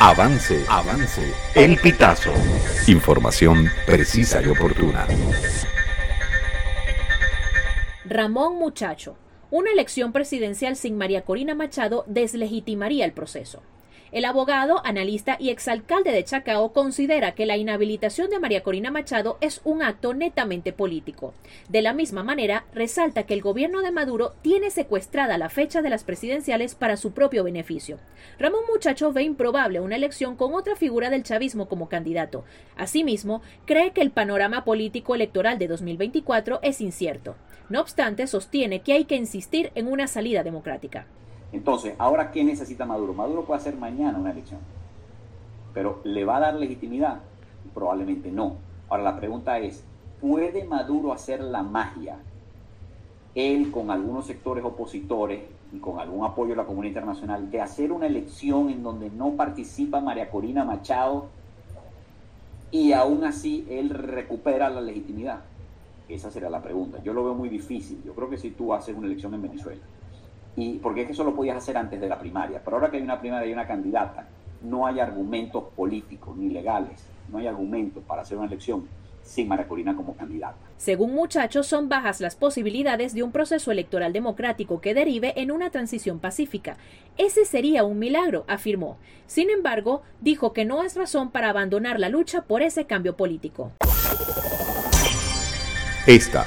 Avance, avance. El pitazo. Información precisa y oportuna. Ramón Muchacho. Una elección presidencial sin María Corina Machado deslegitimaría el proceso. El abogado, analista y exalcalde de Chacao considera que la inhabilitación de María Corina Machado es un acto netamente político. De la misma manera, resalta que el gobierno de Maduro tiene secuestrada la fecha de las presidenciales para su propio beneficio. Ramón Muchacho ve improbable una elección con otra figura del chavismo como candidato. Asimismo, cree que el panorama político electoral de 2024 es incierto. No obstante, sostiene que hay que insistir en una salida democrática. Entonces, ¿ahora qué necesita Maduro? Maduro puede hacer mañana una elección, pero ¿le va a dar legitimidad? Probablemente no. Ahora la pregunta es, ¿puede Maduro hacer la magia? Él con algunos sectores opositores y con algún apoyo de la comunidad internacional, de hacer una elección en donde no participa María Corina Machado y aún así él recupera la legitimidad? Esa será la pregunta. Yo lo veo muy difícil. Yo creo que si tú haces una elección en Venezuela y porque es que eso lo podías hacer antes de la primaria. Pero ahora que hay una primaria y una candidata, no hay argumentos políticos ni legales, no hay argumentos para hacer una elección sin María Corina como candidata. Según Muchachos, son bajas las posibilidades de un proceso electoral democrático que derive en una transición pacífica. Ese sería un milagro, afirmó. Sin embargo, dijo que no es razón para abandonar la lucha por ese cambio político. Esta